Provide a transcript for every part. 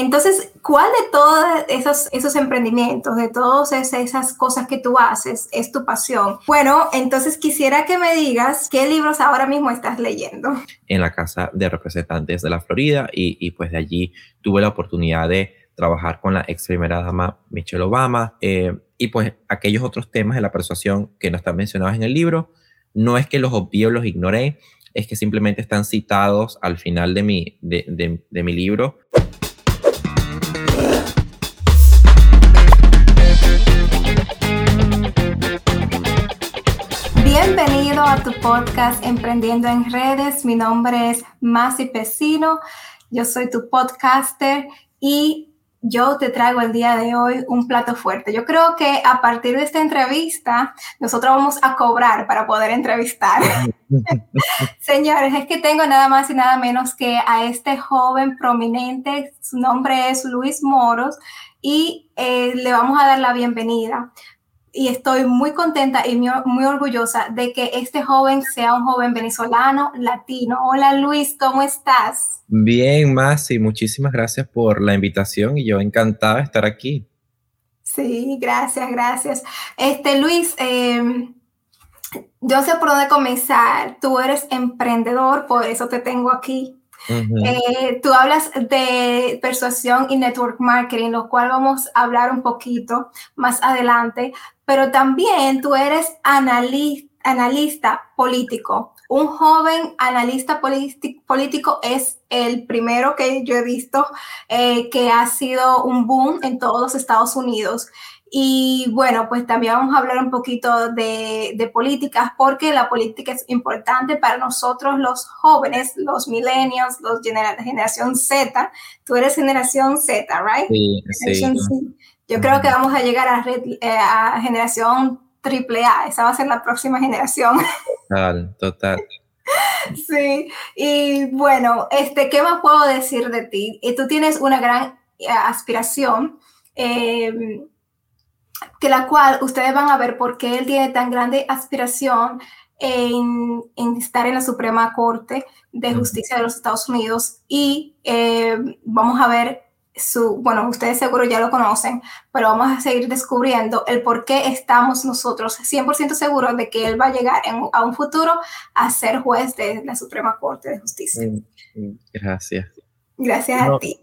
Entonces, ¿cuál de todos esos, emprendimientos, de todas esas cosas que tú haces, es tu pasión? Bueno, entonces quisiera que me digas qué libros ahora mismo estás leyendo. En la Casa de Representantes de la Florida y, y pues de allí tuve la oportunidad de trabajar con la ex primera dama Michelle Obama eh, y pues aquellos otros temas de la persuasión que no están mencionados en el libro. No es que los obvio, los ignoré, es que simplemente están citados al final de mi libro. A tu podcast Emprendiendo en Redes. Mi nombre es Masi Pesino. Yo soy tu podcaster y yo te traigo el día de hoy un plato fuerte. Yo creo que a partir de esta entrevista, nosotros vamos a cobrar para poder entrevistar. Señores, es que tengo nada más y nada menos que a este joven prominente, su nombre es Luis Moros, y eh, le vamos a dar la bienvenida y estoy muy contenta y muy, orgullosa de que este joven sea un joven venezolano, latino. Hola Luis, ¿cómo estás? Bien, Masi, muchísimas gracias por la invitación y yo encantada de estar aquí. Sí, gracias, gracias. Este Luis, em, yo sé por dónde comenzar. Tú eres emprendedor, por eso te tengo aquí. Eh, tú hablas de persuasión y network marketing, lo cual vamos a hablar un poquito más adelante, pero también tú eres analista, político. Un joven analista político es el primero que yo he visto eh, que ha sido un boom en todos los Estados Unidos. Y bueno, pues también vamos a hablar un poquito de, políticas, porque la política es importante para nosotros los jóvenes, los millennials, los generación Z. Tú eres generación Z, ¿right? Sí, sí. Yo creo que vamos a llegar a, red, eh, a generación AAA, esa va a ser la próxima generación. Total, total. Sí, y bueno, este, ¿qué más puedo decir de ti? Y tú tienes una gran eh, aspiración, em, que la cual ustedes van a ver por qué él tiene tan grande aspiración en, en estar en la Suprema Corte de Justicia de los Estados Unidos y em, vamos a ver su, bueno, ustedes seguro ya lo conocen, pero vamos a seguir descubriendo el por qué estamos nosotros 100% seguros de que él va a llegar a un futuro a ser juez de la Suprema Corte de Justicia. Mm, mm, gracias. Gracias a ti.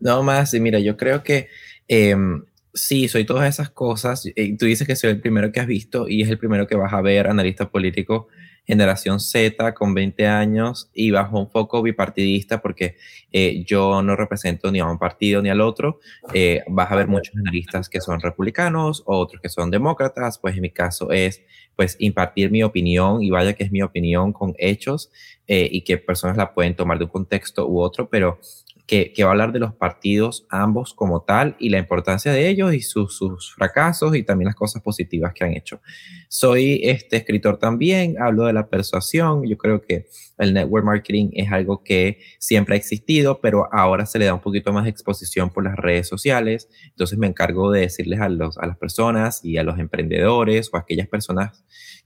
No más, mira, yo creo que em, sí, soy todas esas cosas. Eh, tú dices que soy el primero que has visto y es el primero que vas a ver, analista político generación Z con 20 años y bajo un foco bipartidista porque eh, yo no represento ni a un partido ni al otro. Eh, vas a ver muchos analistas que son republicanos, otros que son demócratas, pues en mi caso es pues impartir mi opinión y vaya que es mi opinión con hechos eh, y que personas la pueden tomar de un contexto u otro, pero que, va a hablar de los partidos ambos como tal y la importancia de ellos y sus, sus, fracasos y también las cosas positivas que han hecho. Soy este escritor también, hablo de la persuasión, yo creo que el network marketing es algo que siempre ha existido, pero ahora se le da un poquito más de exposición por las redes sociales, entonces me encargo de decirles a, los, a las personas y a los emprendedores o a aquellas personas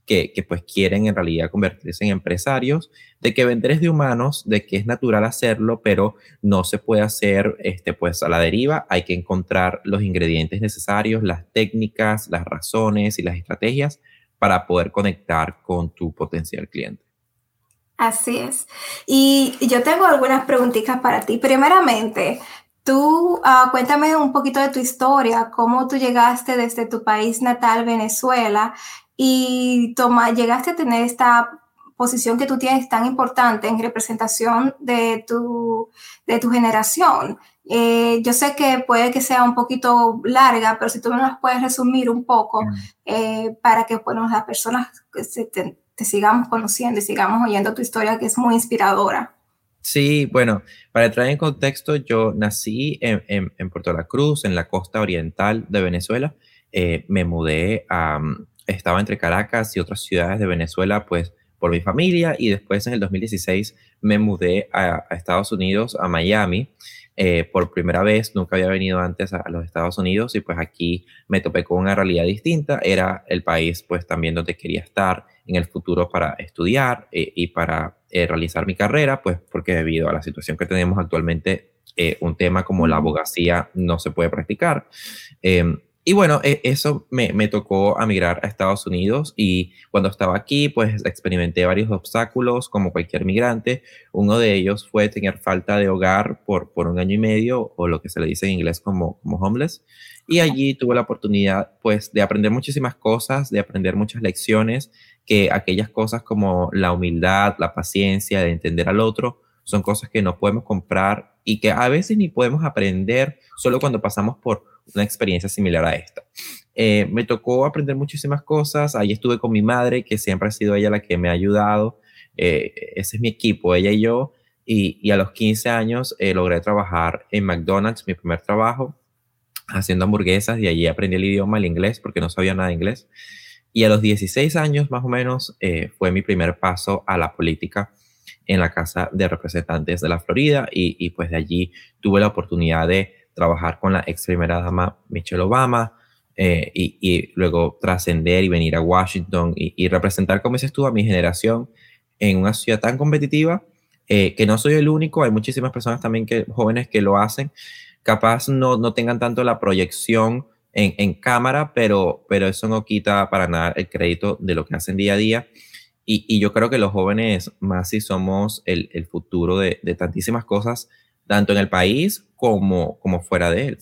que, pues quieren en realidad convertirse en empresarios, de que vender es de humanos, de que es natural hacerlo, pero no se puede hacer este, pues a la deriva, hay que encontrar los ingredientes necesarios, las técnicas, las razones y las estrategias para poder conectar con tu potencial cliente. Así es. Y yo tengo algunas preguntitas para ti. Primeramente, tú ah, cuéntame un poquito de tu historia, cómo tú llegaste desde tu país natal, Venezuela, y toma, llegaste a tener esta posición que tú tienes tan importante en representación de tu, de tu generación. Eh, yo sé que puede que sea un poquito larga, pero si tú nos puedes resumir un poco eh, para que bueno, las personas te, sigamos conociendo y sigamos oyendo tu historia, que es muy inspiradora. Sí, bueno, para entrar en contexto, yo nací en, en, Puerto La Cruz, en la costa oriental de Venezuela. Eh, me mudé a, estaba entre Caracas y otras ciudades de Venezuela, pues por mi familia y después en el 2016 me mudé a, Estados Unidos, a Miami, eh, por primera vez, nunca había venido antes a, los Estados Unidos y pues aquí me topé con una realidad distinta, era el país pues también donde quería estar en el futuro para estudiar eh, y para eh, realizar mi carrera, pues porque debido a la situación que tenemos actualmente eh, un tema como la abogacía no se puede practicar. Y bueno, e, eso me, me, tocó emigrar a Estados Unidos y cuando estaba aquí, pues experimenté varios obstáculos como cualquier migrante. Uno de ellos fue tener falta de hogar por, por un año y medio o lo que se le dice en inglés como, como homeless. Y allí tuve la oportunidad pues de aprender muchísimas cosas, de aprender muchas lecciones, que aquellas cosas como la humildad, la paciencia, de entender al otro, son cosas que no podemos comprar y que a veces ni podemos aprender solo cuando pasamos por una experiencia similar a esta. Eh, me tocó aprender muchísimas cosas, ahí estuve con mi madre, que siempre ha sido ella la que me ha ayudado, eh, ese es mi equipo, ella y yo, y, a los 15 años eh, logré trabajar en McDonald's, mi primer trabajo, haciendo hamburguesas, y allí aprendí el idioma, el inglés, porque no sabía nada de inglés. Y a los 16 años más o menos fue mi primer paso a la política en la Casa de Representantes de la Florida y, y pues de allí tuve la oportunidad de trabajar con la ex primera dama Michelle Obama eh, y, luego trascender y venir a Washington y, representar, como dices tú, a mi generación en una ciudad tan competitiva eh, que no soy el único, hay muchísimas personas también que, jóvenes que lo hacen, capaz no, no tengan tanto la proyección en, en, cámara, pero, pero eso no quita para nada el crédito de lo que hacen día a día. Y, yo creo que los jóvenes, más si somos el, el futuro de, de tantísimas cosas, tanto en el país como, como fuera de él.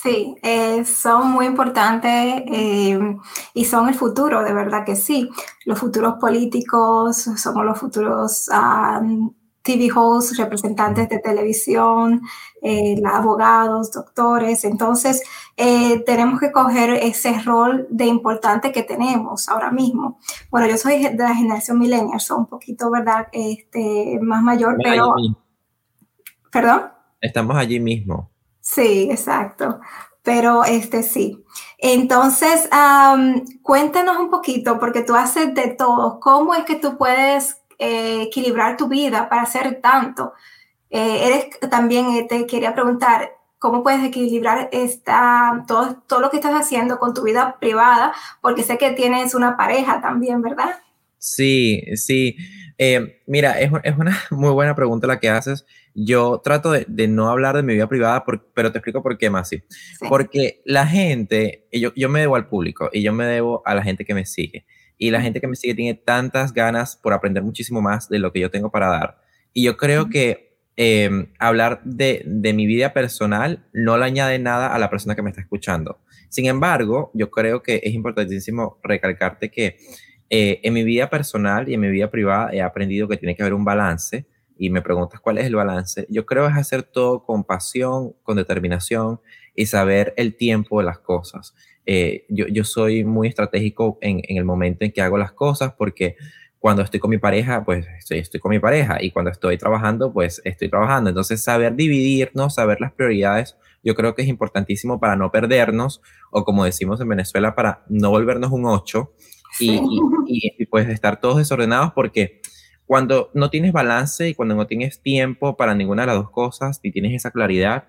Sí, eh, son muy importantes eh, y son el futuro, de verdad que sí. Los futuros políticos, somos los futuros ah, TV hosts, representantes de televisión, eh, abogados, doctores. Entonces, tenemos que coger ese rol de importante que tenemos ahora mismo. Bueno, yo soy de la generación millennial, soy un poquito, ¿verdad? Este, más mayor, pero... ¿Perdón? Estamos allí mismo. Sí, exacto. Pero este sí. Entonces, cuéntanos un poquito, porque tú haces de todo. ¿Cómo es que tú puedes eh, equilibrar tu vida para hacer tanto? Eh, eres también eh, te quería preguntar, ¿cómo puedes equilibrar esta, todo, todo lo que estás haciendo con tu vida privada? Porque sé que tienes una pareja también, ¿verdad? Sí, sí. mira, es, es, una muy buena pregunta la que haces yo trato de, no hablar de mi vida privada, pero te explico por qué, Sí. Porque la gente, yo, yo me debo al público y yo me debo a la gente que me sigue. Y la gente que me sigue tiene tantas ganas por aprender muchísimo más de lo que yo tengo para dar. Y yo creo que em, hablar de, de, mi vida personal no le añade nada a la persona que me está escuchando. Sin embargo, yo creo que es importantísimo recalcarte que eh, en mi vida personal y en mi vida privada he aprendido que tiene que haber un balance y me preguntas cuál es el balance, yo creo es hacer todo con pasión, con determinación y saber el tiempo de las cosas. Eh, yo, yo, soy muy estratégico en, en, el momento en que hago las cosas porque cuando estoy con mi pareja, pues estoy, estoy con mi pareja y cuando estoy trabajando, pues estoy trabajando. Entonces, saber dividirnos, saber las prioridades, yo creo que es importantísimo para no perdernos o como decimos en Venezuela, para no volvernos un 8 y, y, y, pues estar todos desordenados porque cuando no tienes balance y cuando no tienes tiempo para ninguna de las dos cosas y tienes esa claridad,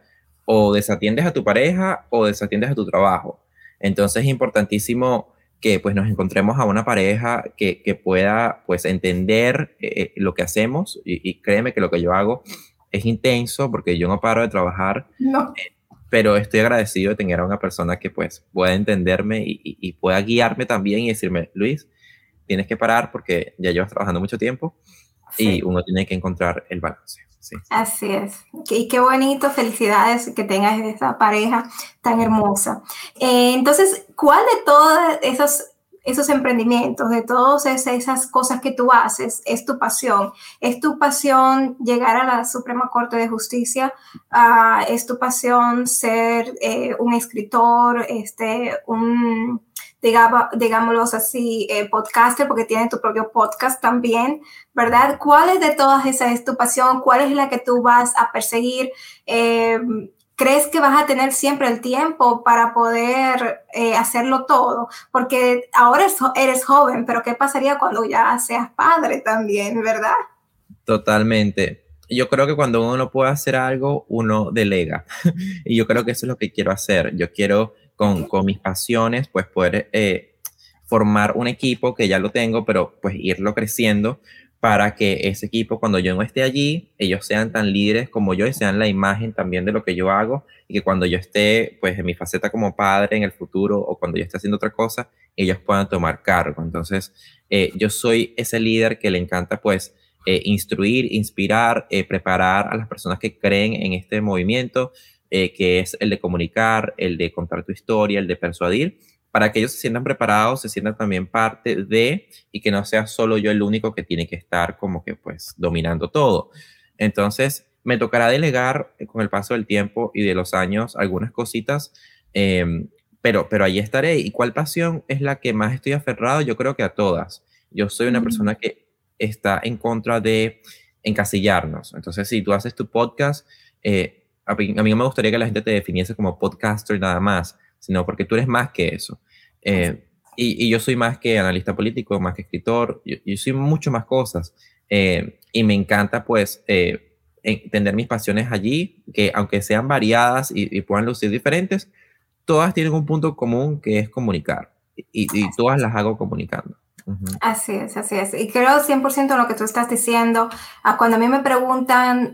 o desatiendes a tu pareja o desatiendes a tu trabajo. Entonces es importantísimo que pues nos encontremos a una pareja que, que pueda pues entender eh, lo que hacemos y, créeme que lo que yo hago es intenso porque yo no paro de trabajar, eh, pero estoy agradecido de tener a una persona que pues pueda entenderme y, y pueda guiarme también y decirme, Luis, tienes que parar porque ya llevas trabajando mucho tiempo y uno tiene que encontrar el balance. Así es. Y qué bonito, felicidades que tengas esa pareja tan hermosa. Eh, entonces, ¿cuál de todos esos, esos emprendimientos, de todas esas cosas que tú haces, es tu pasión? ¿Es tu pasión llegar a la Suprema Corte de Justicia? Ah, ¿Es tu pasión ser eh, un escritor, este, un digámoslo así, eh, podcaster, porque tiene tu propio podcast también, ¿verdad? ¿Cuál es de todas esas es tu pasión? ¿Cuál es la que tú vas a perseguir? Eh, ¿Crees que vas a tener siempre el tiempo para poder eh, hacerlo todo? Porque ahora eres joven, pero ¿qué pasaría cuando ya seas padre también, verdad? Totalmente yo creo que cuando uno no puede hacer algo, uno delega. y yo creo que eso es lo que quiero hacer. Yo quiero con, con mis pasiones, pues poder eh, formar un equipo que ya lo tengo, pero pues irlo creciendo para que ese equipo, cuando yo no esté allí, ellos sean tan líderes como yo y sean la imagen también de lo que yo hago y que cuando yo esté, pues, en mi faceta como padre en el futuro o cuando yo esté haciendo otra cosa, ellos puedan tomar cargo. Entonces, eh, yo soy ese líder que le encanta, pues, eh, instruir, inspirar, eh, preparar a las personas que creen en este movimiento, que es el de comunicar, el de contar tu historia, el de persuadir para que ellos se sientan preparados, se sientan también parte de y que no sea solo yo el único que tiene que estar como que pues dominando todo. Entonces, me tocará delegar eh, con el paso del tiempo y de los años algunas cositas, em, pero, pero ahí estaré. ¿Y cuál pasión es la que más estoy aferrado? Yo creo que a todas. Yo soy una persona que está en contra de encasillarnos. Entonces, si tú haces tu podcast, eh, a, mí, a mí no me gustaría que la gente te definiese como podcaster nada más, sino porque tú eres más que eso. Eh, y, yo soy más que analista político, más que escritor, yo, soy mucho más cosas. Eh, y me encanta, pues, eh, entender mis pasiones allí, que aunque sean variadas y, puedan lucir diferentes, todas tienen un punto común que es comunicar. Y, todas las hago comunicando. Así es, así es. Y creo 100% en lo que tú estás diciendo. A cuando a mí me preguntan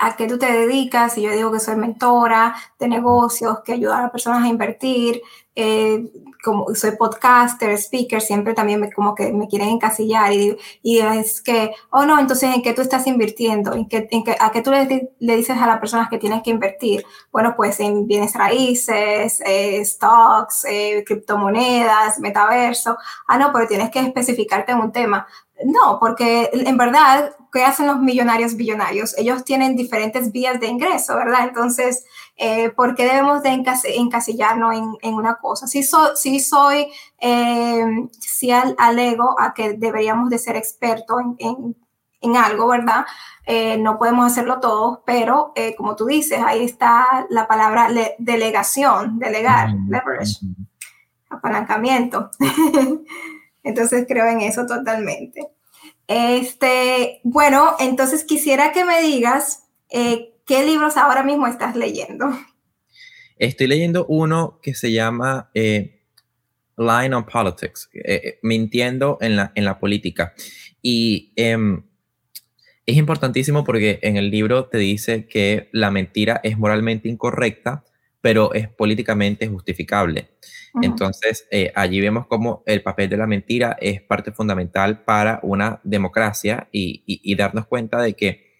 a qué tú te dedicas, y yo digo que soy mentora de negocios, que ayuda a las personas a invertir, eh, como soy podcaster, speaker, siempre también me, como que me quieren encasillar y, y es que, oh no, entonces ¿en qué tú estás invirtiendo? ¿En qué, en qué, ¿A qué tú le, le, dices a las personas que tienen que invertir? Bueno, pues en bienes raíces, eh, stocks, eh, criptomonedas, metaverso. Ah, no, pero tienes que especificarte en un tema. No, porque en verdad, ¿qué hacen los millonarios billonarios? Ellos tienen diferentes vías de ingreso, ¿verdad? Entonces, eh, ¿por qué debemos de encasillarnos en, una cosa? Sí, sí soy, eh, sí alego a que deberíamos de ser expertos en, algo, ¿verdad? Eh, no podemos hacerlo todos, pero como tú dices, ahí está la palabra delegación, delegar, leverage, apalancamiento. Entonces creo en eso totalmente. Este, bueno, entonces quisiera que me digas eh, qué libros ahora mismo estás leyendo. Estoy leyendo uno que se llama eh, Line on Politics, eh, mintiendo en la, en la política. Y em, es importantísimo porque en el libro te dice que la mentira es moralmente incorrecta, pero es políticamente justificable. Entonces, eh, allí vemos cómo el papel de la mentira es parte fundamental para una democracia y, darnos cuenta de que,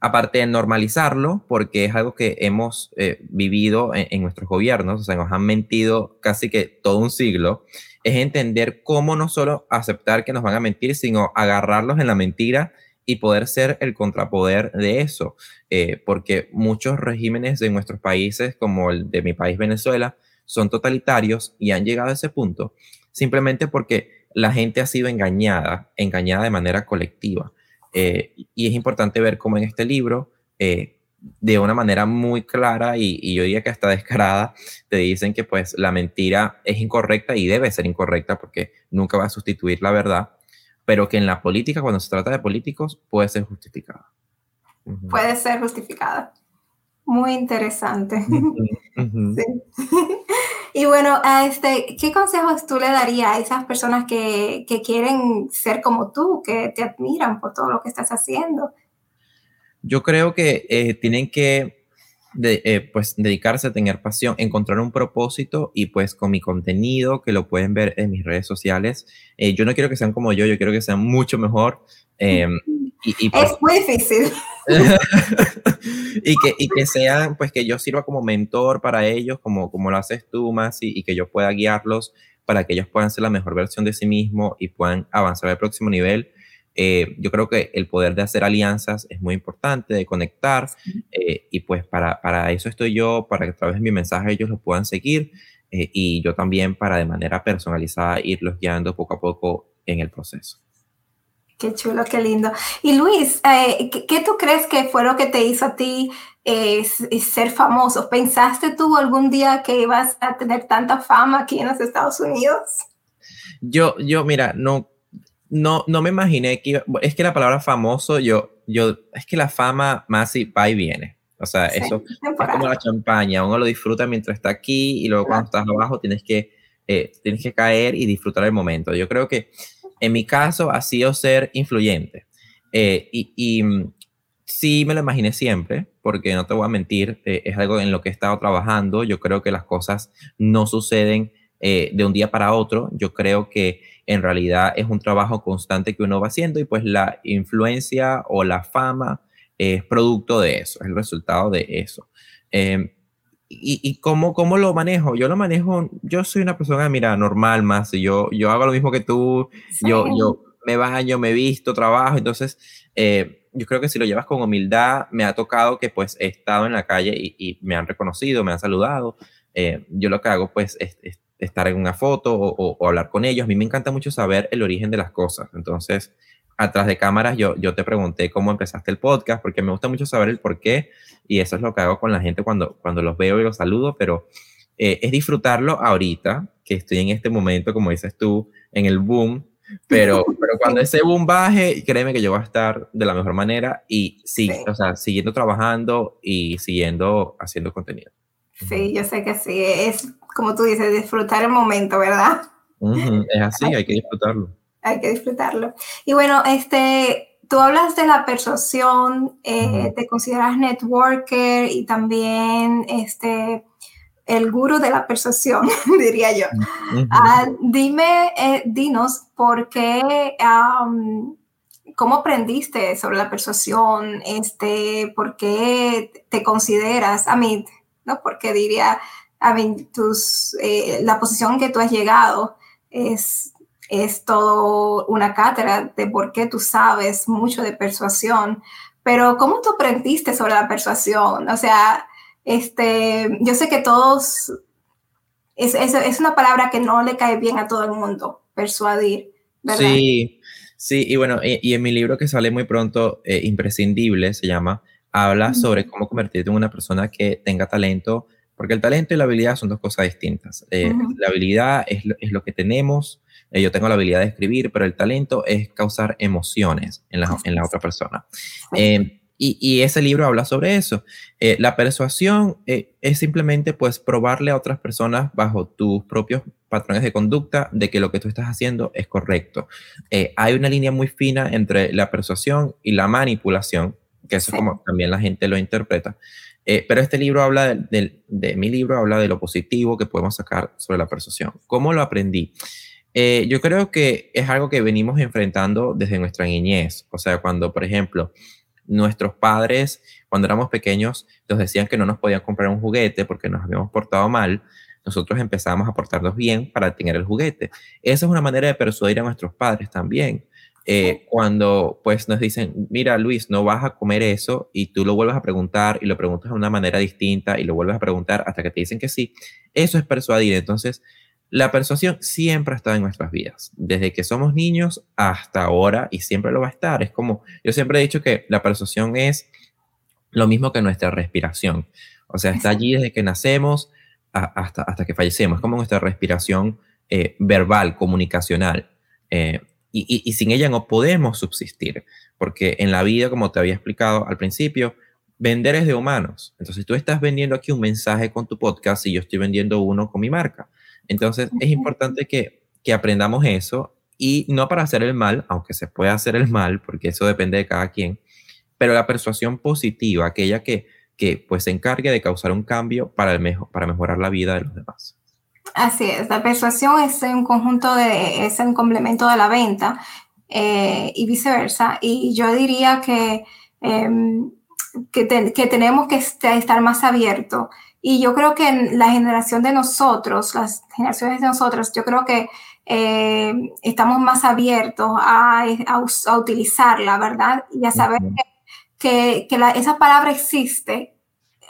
aparte de normalizarlo, porque es algo que hemos eh, vivido en, nuestros gobiernos, o sea, nos han mentido casi que todo un siglo, es entender cómo no solo aceptar que nos van a mentir, sino agarrarlos en la mentira y poder ser el contrapoder de eso, eh, porque muchos regímenes de nuestros países, como el de mi país Venezuela, son totalitarios y han llegado a ese punto simplemente porque la gente ha sido engañada, engañada de manera colectiva. Eh, y es importante ver cómo en este libro, eh, de una manera muy clara y, yo diría que hasta descarada, te dicen que pues la mentira es incorrecta y debe ser incorrecta porque nunca va a sustituir la verdad, pero que en la política, cuando se trata de políticos, puede ser justificada. Puede ser justificada. Muy interesante. y bueno, este, ¿qué consejos tú le darías a esas personas que, que, quieren ser como tú, que te admiran por todo lo que estás haciendo? Yo creo que eh, tienen que eh, pues, dedicarse a tener pasión, encontrar un propósito y pues con mi contenido, que lo pueden ver en mis redes sociales, eh, yo no quiero que sean como yo, yo quiero que sean mucho mejor. Em, y, pues es muy difícil. y, que, y que sean, pues que yo sirva como mentor para ellos, como, como lo haces tú, Masi, y que yo pueda guiarlos para que ellos puedan ser la mejor versión de sí mismos y puedan avanzar al próximo nivel. Eh, yo creo que el poder de hacer alianzas es muy importante, de conectar, eh, y pues para, para eso estoy yo, para que a través de mi mensaje ellos lo puedan seguir, eh, y yo también para de manera personalizada irlos guiando poco a poco en el proceso. Qué chulo, qué lindo. Y Luis, eh, ¿qué, tú crees que fue lo que te hizo a ti eh, ser famoso? ¿Pensaste tú algún día que ibas a tener tanta fama aquí en los Estados Unidos? Yo, yo, mira, no, no, no me imaginé que iba, es que la palabra famoso, yo, yo, es que la fama más y va y viene. O sea, eso es como la champaña, uno lo disfruta mientras está aquí y luego cuando estás abajo tienes que, eh, tienes que caer y disfrutar el momento. Yo creo que en mi caso ha sido ser influyente. y, mm, sí me lo imaginé siempre, porque no te voy a mentir, es algo en lo que he estado trabajando. Yo creo que las cosas no suceden de un día para otro. Yo creo que en realidad es un trabajo constante que uno va haciendo y pues la influencia o la fama es producto de eso, es el resultado de eso. Em, y, y cómo, cómo, lo manejo? Yo lo manejo, yo soy una persona, mira, normal más, yo, yo hago lo mismo que tú, yo, yo me baño, me visto, trabajo, entonces eh, yo creo que si lo llevas con humildad, me ha tocado que pues he estado en la calle y, me han reconocido, me han saludado, eh, yo lo que hago pues es, estar en una foto o, o, hablar con ellos, a mí me encanta mucho saber el origen de las cosas, entonces atrás de cámaras yo, yo te pregunté cómo empezaste el podcast, porque me gusta mucho saber el por qué, y eso es lo que hago con la gente cuando, cuando los veo y los saludo, pero eh, es disfrutarlo ahorita, que estoy en este momento, como dices tú, en el boom, pero, pero cuando ese boom baje, créeme que yo voy a estar de la mejor manera y sí, o sea, siguiendo trabajando y siguiendo haciendo contenido. Sí, yo sé que sí, es como tú dices, disfrutar el momento, ¿verdad? es así, hay que disfrutarlo hay que disfrutarlo. Y bueno, este, tú hablas de la persuasión, eh, te consideras networker y también este, el guru de la persuasión, diría yo. Ah, dime, eh, dinos, ¿por qué, cómo aprendiste sobre la persuasión? Este, ¿Por qué te consideras, a mí, ¿no? Porque diría, tus, eh, la posición que tú has llegado es es todo una cátedra de por qué tú sabes mucho de persuasión, pero ¿cómo tú aprendiste sobre la persuasión? O sea, este, yo sé que todos, es, es, una palabra que no le cae bien a todo el mundo, persuadir, ¿verdad? Sí, sí, y bueno, y, en mi libro que sale muy pronto, eh, Imprescindible se llama, habla sobre cómo convertirte en una persona que tenga talento, porque el talento y la habilidad son dos cosas distintas. Eh, la habilidad es es lo que tenemos, eh, yo tengo la habilidad de escribir, pero el talento es causar emociones en la, en la otra persona. Eh, y, y, ese libro habla sobre eso. La persuasión es simplemente pues probarle a otras personas bajo tus propios patrones de conducta de que lo que tú estás haciendo es correcto. hay una línea muy fina entre la persuasión y la manipulación, que eso es como también la gente lo interpreta. Pero este libro habla de, de, de, mi libro habla de lo positivo que podemos sacar sobre la persuasión. ¿Cómo lo aprendí? Eh, yo creo que es algo que venimos enfrentando desde nuestra niñez. O sea, cuando, por ejemplo, nuestros padres, cuando éramos pequeños, nos decían que no nos podían comprar un juguete porque nos habíamos portado mal, nosotros empezamos a portarnos bien para tener el juguete. Esa es una manera de persuadir a nuestros padres también. Eh, cuando pues nos dicen, mira Luis, no vas a comer eso y tú lo vuelves a preguntar y lo preguntas de una manera distinta y lo vuelves a preguntar hasta que te dicen que sí, eso es persuadir. Entonces, la persuasión siempre ha estado en nuestras vidas, desde que somos niños hasta ahora y siempre lo va a estar. Es como, yo siempre he dicho que la persuasión es lo mismo que nuestra respiración. O sea, está allí desde que nacemos hasta, hasta que fallecemos. Es como nuestra respiración eh, verbal, comunicacional. Eh, y, y, sin ella no podemos subsistir, porque en la vida, como te había explicado al principio, vender es de humanos. Entonces tú estás vendiendo aquí un mensaje con tu podcast y yo estoy vendiendo uno con mi marca. Entonces, es importante que, que aprendamos eso y no para hacer el mal, aunque se puede hacer el mal, porque eso depende de cada quien, pero la persuasión positiva, aquella que, que pues se encargue de causar un cambio para, el mejor, para mejorar la vida de los demás. Así es, la persuasión es un conjunto de, es un complemento de la venta eh, y viceversa. Y yo diría que, em, que, que, tenemos que estar más abiertos y yo creo que en la generación de nosotros, las generaciones de nosotros, yo creo que eh, estamos más abiertos a, a, utilizarla, ¿verdad? Y a saber que, que, esa palabra existe,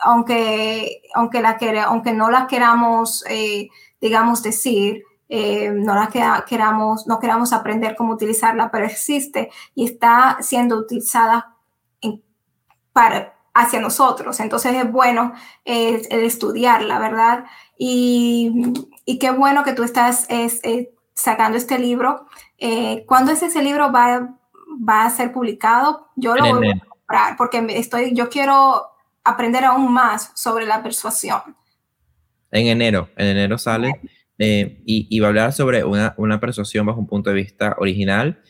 aunque, aunque, la aunque no la queramos, eh, digamos, decir, eh, no la queramos, no queramos aprender cómo utilizarla, pero existe y está siendo utilizada para, hacia nosotros. Entonces es bueno eh, estudiarla, ¿verdad? Y, y, qué bueno que tú estás eh, sacando este libro. Eh, ¿Cuándo es ese libro va, va a ser publicado? Yo lo voy a comprar porque estoy, yo quiero aprender aún más sobre la persuasión. En enero, en enero sale y, y, va a hablar sobre una, una, persuasión bajo un punto de vista original.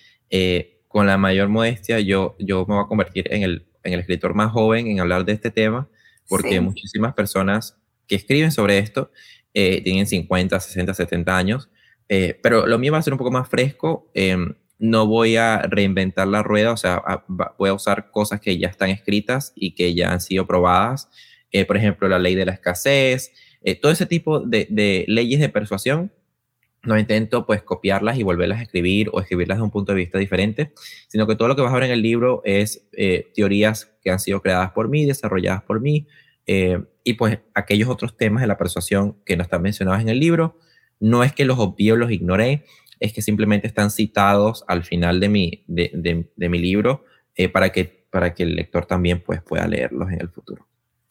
Con la mayor modestia, yo, yo me voy a convertir en el, en el escritor más joven en hablar de este tema, porque muchísimas personas que escriben sobre esto eh, tienen 50, 60, 70 años, eh, pero lo mío va a ser un poco más fresco. Em, no voy a reinventar la rueda, o sea, voy a usar cosas que ya están escritas y que ya han sido probadas. Eh, por ejemplo, la ley de la escasez, todo ese tipo de, leyes de persuasión. No intento pues copiarlas y volverlas a escribir o escribirlas de un punto de vista diferente, sino que todo lo que vas a ver en el libro es teorías que han sido creadas por mí, desarrolladas por mí, y pues aquellos otros temas de la persuasión que no están mencionados en el libro, no es que los obvio, los ignoré, es que simplemente están citados al final de mi, de, mi libro eh, para, que, para que el lector también pues, pueda leerlos en el futuro.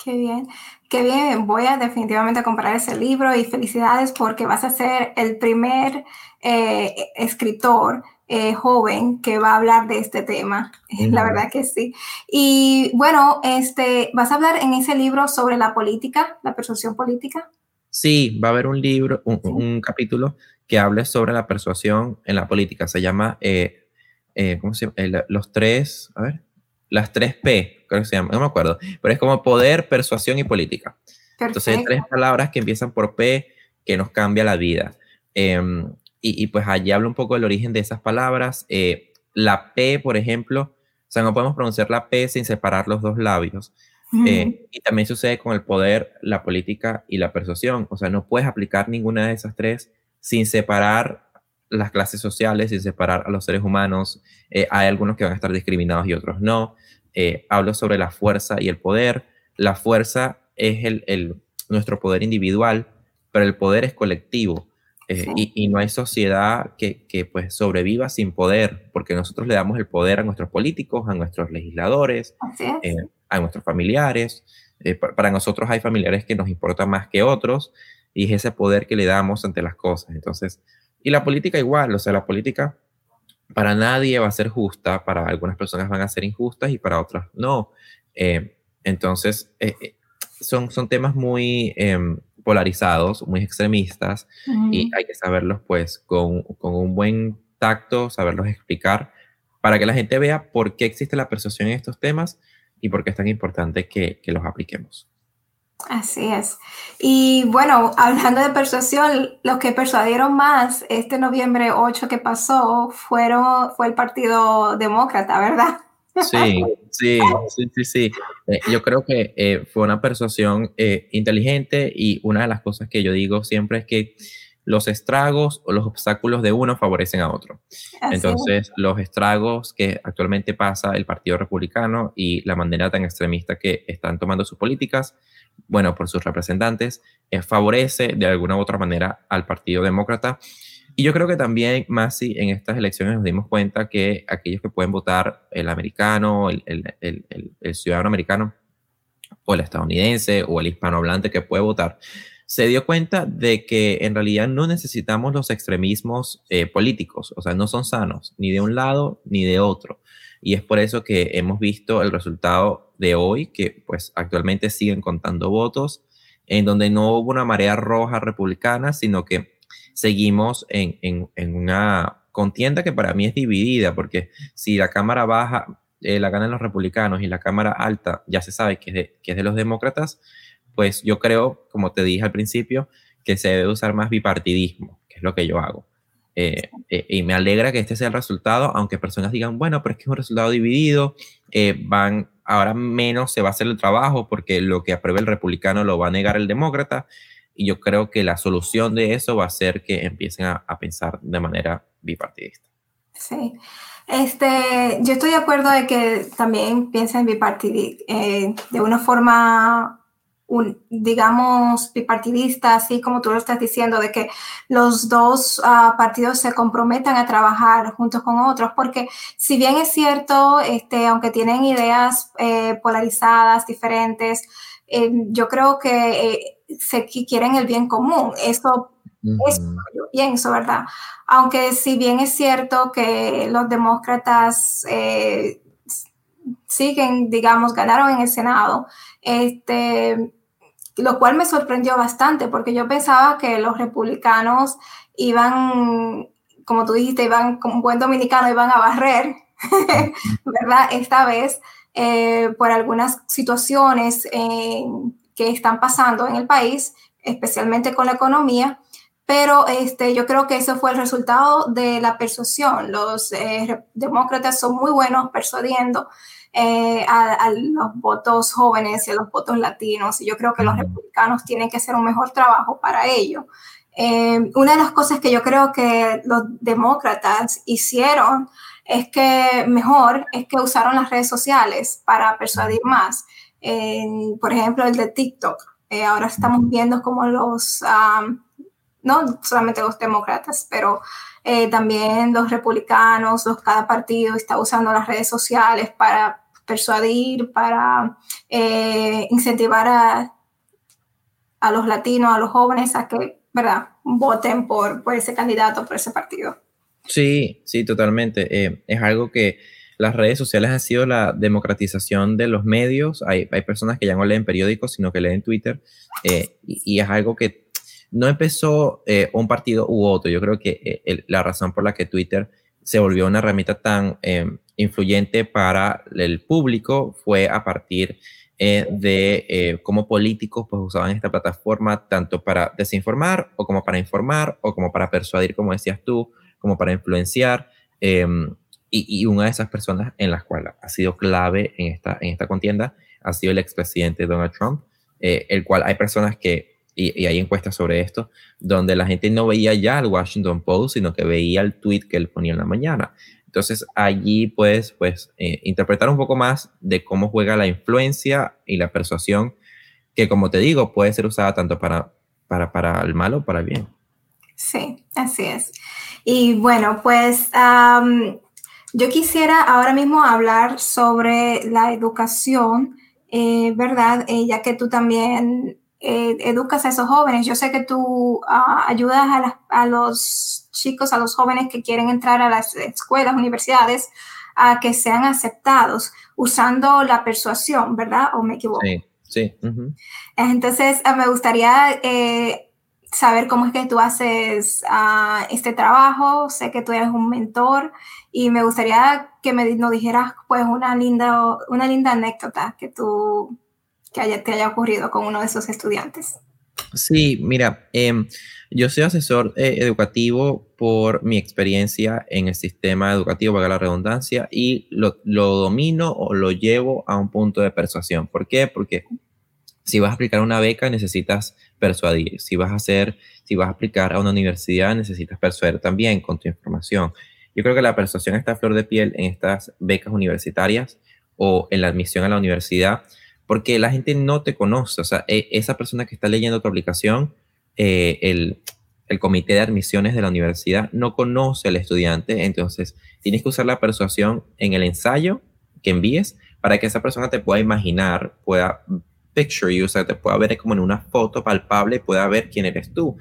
Qué bien, qué bien. Voy a definitivamente comprar ese libro y felicidades porque vas a ser el primer eh, escritor eh, joven que va a hablar de este tema. La verdad que sí. Y bueno, este, ¿vas a hablar en ese libro sobre la política, la persuasión política? Sí, va a haber un libro, un, capítulo que hable sobre la persuasión en la política. Se llama, eh, eh, ¿cómo se llama? los tres, a ver, las tres P, creo que se llama, no me acuerdo, pero es como poder, persuasión y política. Entonces hay tres palabras que empiezan por P que nos cambia la vida. Em, y, pues allí habla un poco del origen de esas palabras. Eh, la P, por ejemplo, o sea, no podemos pronunciar la P sin separar los dos labios. Eh, y también sucede con el poder, la política y la persuasión. O sea, no puedes aplicar ninguna de esas tres sin separar las clases sociales, sin separar a los seres humanos. Eh, hay algunos que van a estar discriminados y otros no. Hablo sobre la fuerza y el poder. La fuerza es el, el, nuestro poder individual, pero el poder es colectivo. Eh, y, no hay sociedad que, que, pues sobreviva sin poder, porque nosotros le damos el poder a nuestros políticos, a nuestros legisladores, eh, a nuestros familiares. Eh, para nosotros hay familiares que nos importan más que otros y es ese poder que le damos ante las cosas. Entonces, y la política igual, o sea, la política para nadie va a ser justa, para algunas personas van a ser injustas y para otras no. entonces, son, son temas muy em, polarizados, muy extremistas, y hay que saberlos pues con, con, un buen tacto, saberlos explicar, para que la gente vea por qué existe la persuasión en estos temas y por qué es tan importante que, que los apliquemos. Así es. Y bueno, hablando de persuasión, los que persuadieron más este noviembre 8 que pasó fueron, fue el Partido Demócrata, ¿verdad? Sí, sí, sí, sí, sí. Eh, yo creo que eh, fue una persuasión eh, inteligente y una de las cosas que yo digo siempre es que los estragos o los obstáculos de uno favorecen a otro. Entonces, los estragos que actualmente pasa el Partido Republicano y la manera tan extremista que están tomando sus políticas, bueno, por sus representantes, favorece de alguna u otra manera al Partido Demócrata y yo creo que también, más si en estas elecciones nos dimos cuenta que aquellos que pueden votar, el americano, el, el, el, ciudadano americano, o el estadounidense, o el hispanohablante que puede votar, se dio cuenta de que en realidad no necesitamos los extremismos eh, políticos, o sea, no son sanos, ni de un lado ni de otro. Y es por eso que hemos visto el resultado de hoy, que pues actualmente siguen contando votos, en donde no hubo una marea roja republicana, sino que seguimos en, en, una contienda que para mí es dividida, porque si la Cámara Baja eh, la ganan los republicanos y la Cámara Alta ya se sabe que es, de, que es de los demócratas, pues yo creo, como te dije al principio, que se debe usar más bipartidismo, que es lo que yo hago. Eh, eh, y me alegra que este sea el resultado, aunque personas digan, bueno, pero es que es un resultado dividido, van, ahora menos se va a hacer el trabajo porque lo que apruebe el republicano lo va a negar el demócrata. Y yo creo que la solución de eso va a ser que empiecen a, pensar de manera bipartidista. Sí. Este, yo estoy de acuerdo de que también piensen bipartidista, eh, de una forma, un, digamos, bipartidista, así como tú lo estás diciendo, de que los dos ah, partidos se comprometan a trabajar juntos con otros, porque si bien es cierto, este, aunque tienen ideas eh, polarizadas, diferentes, eh, yo creo que se quieren el bien común. Eso es lo que yo pienso, ¿verdad? Aunque si bien es cierto que los demócratas eh, siguen, digamos, ganaron en el Senado, este, lo cual me sorprendió bastante porque yo pensaba que los republicanos iban, como tú dijiste, iban como buen dominicano, iban a barrer ¿verdad? Esta vez, eh, por algunas situaciones que están pasando en el país, especialmente con la economía, pero este, yo creo que eso fue el resultado de la persuasión. Los eh, demócratas son muy buenos persuadiendo eh, a, los votos jóvenes y a los votos latinos, y yo creo que los republicanos tienen que hacer un mejor trabajo para ello. Eh, una de las cosas que yo creo que los demócratas hicieron es que mejor es que usaron las redes sociales para persuadir más. por ejemplo, el de TikTok. ahora estamos viendo como los no solamente los demócratas, pero eh, también los republicanos, los, cada partido está usando las redes sociales para persuadir, para eh, incentivar a, a, los latinos, a los jóvenes a que, ¿verdad?, voten por, por ese candidato, por ese partido. Sí, sí, totalmente. Eh, es algo que las redes sociales han sido la democratización de los medios. Hay, hay personas que ya no leen periódicos, sino que leen Twitter. y, es algo que no empezó eh, un partido u otro. Yo creo que eh, la razón por la que Twitter se volvió una herramienta tan em, influyente para el público fue a partir eh, de cómo políticos pues, usaban esta plataforma tanto para desinformar o como para informar o como para persuadir, como decías tú, como para influenciar. Em, y, una de esas personas en las cuales ha sido clave en esta, en esta contienda ha sido el expresidente Donald Trump, el cual hay personas que y, hay encuestas sobre esto, donde la gente no veía ya el Washington Post, sino que veía el tweet que él ponía en la mañana. Entonces allí puedes pues, eh, interpretar un poco más de cómo juega la influencia y la persuasión, que como te digo, puede ser usada tanto para, para, para el mal o para el bien. Sí, así es. Y bueno, pues yo quisiera ahora mismo hablar sobre la educación, eh, ¿verdad? Eh, ya que tú también eh, educas a esos jóvenes. Yo sé que tú ah, ayudas a, los chicos, a los jóvenes que quieren entrar a las escuelas, universidades, a que sean aceptados usando la persuasión, ¿verdad? ¿O me equivoco? Sí, sí. Entonces, ah, me gustaría eh, saber cómo es que tú haces ah, este trabajo. Sé que tú eres un mentor y me gustaría que me nos dijeras pues una linda, una linda anécdota que tú que haya, te haya ocurrido con uno de esos estudiantes. Sí, mira, em, yo soy asesor eh, educativo por mi experiencia en el sistema educativo, valga la redundancia, y lo, lo, domino o lo llevo a un punto de persuasión. ¿Por qué? Porque si vas a aplicar una beca necesitas persuadir. Si vas a hacer, si vas a aplicar a una universidad necesitas persuadir también con tu información. Yo creo que la persuasión está a flor de piel en estas becas universitarias o en la admisión a la universidad porque la gente no te conoce, o sea, e, esa persona que está leyendo tu aplicación, eh, el, comité de admisiones de la universidad no conoce al estudiante, entonces tienes que usar la persuasión en el ensayo que envíes para que esa persona te pueda imaginar, pueda picture you, o sea, te pueda ver como en una foto palpable, pueda ver quién eres tú.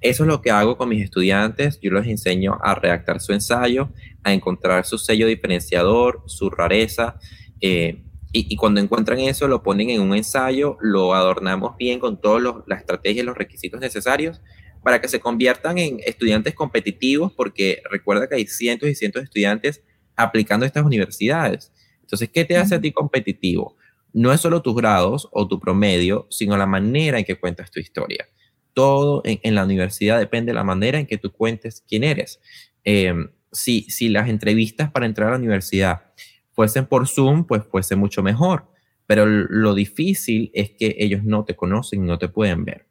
Eso es lo que hago con mis estudiantes. Yo les enseño a redactar su ensayo, a encontrar su sello diferenciador, su rareza. Eh, y, cuando encuentran eso, lo ponen en un ensayo, lo adornamos bien con todas las estrategias y los requisitos necesarios para que se conviertan en estudiantes competitivos, porque recuerda que hay cientos y cientos de estudiantes aplicando a estas universidades. Entonces, ¿qué te hace a ti competitivo? No es solo tus grados o tu promedio, sino la manera en que cuentas tu historia. Todo en, la universidad depende de la manera en que tú cuentes quién eres. Em, si, si las entrevistas para entrar a la universidad fuesen por Zoom, pues fuese mucho mejor. Pero lo difícil es que ellos no te conocen no te pueden ver.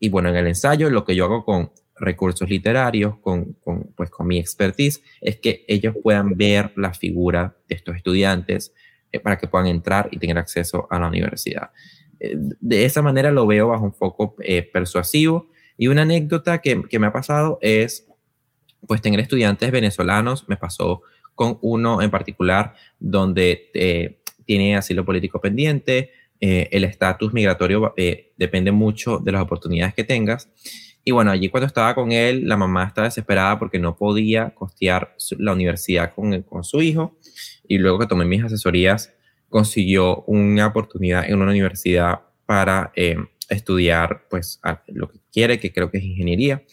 Y bueno, en el ensayo lo que yo hago con recursos literarios, con, pues con mi expertise, es que ellos puedan ver la figura de estos estudiantes eh, para que puedan entrar y tener acceso a la universidad. Eh, de esa manera lo veo bajo un foco eh, persuasivo. Y una anécdota que, que, me ha pasado es, pues, tener estudiantes venezolanos. Me pasó con uno en particular donde eh, tiene asilo político pendiente, eh, el estatus migratorio eh, depende mucho de las oportunidades que tengas. Y bueno, allí cuando estaba con él, la mamá estaba desesperada porque no podía costear la universidad con, con su hijo. Y luego que tomé mis asesorías, consiguió una oportunidad en una universidad para estudiar pues lo que quiere, que creo que es ingeniería,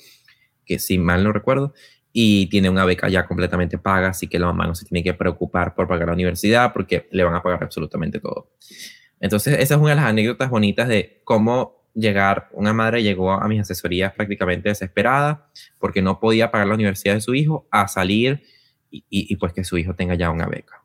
que si mal no recuerdo. Y tiene una beca ya completamente paga, así que la mamá no se tiene que preocupar por pagar la universidad porque le van a pagar absolutamente todo. Entonces, esa es una de las anécdotas bonitas de cómo llegar, una madre llegó a mis asesorías prácticamente desesperada porque no podía pagar la universidad de su hijo, a salir y, pues que su hijo tenga ya una beca.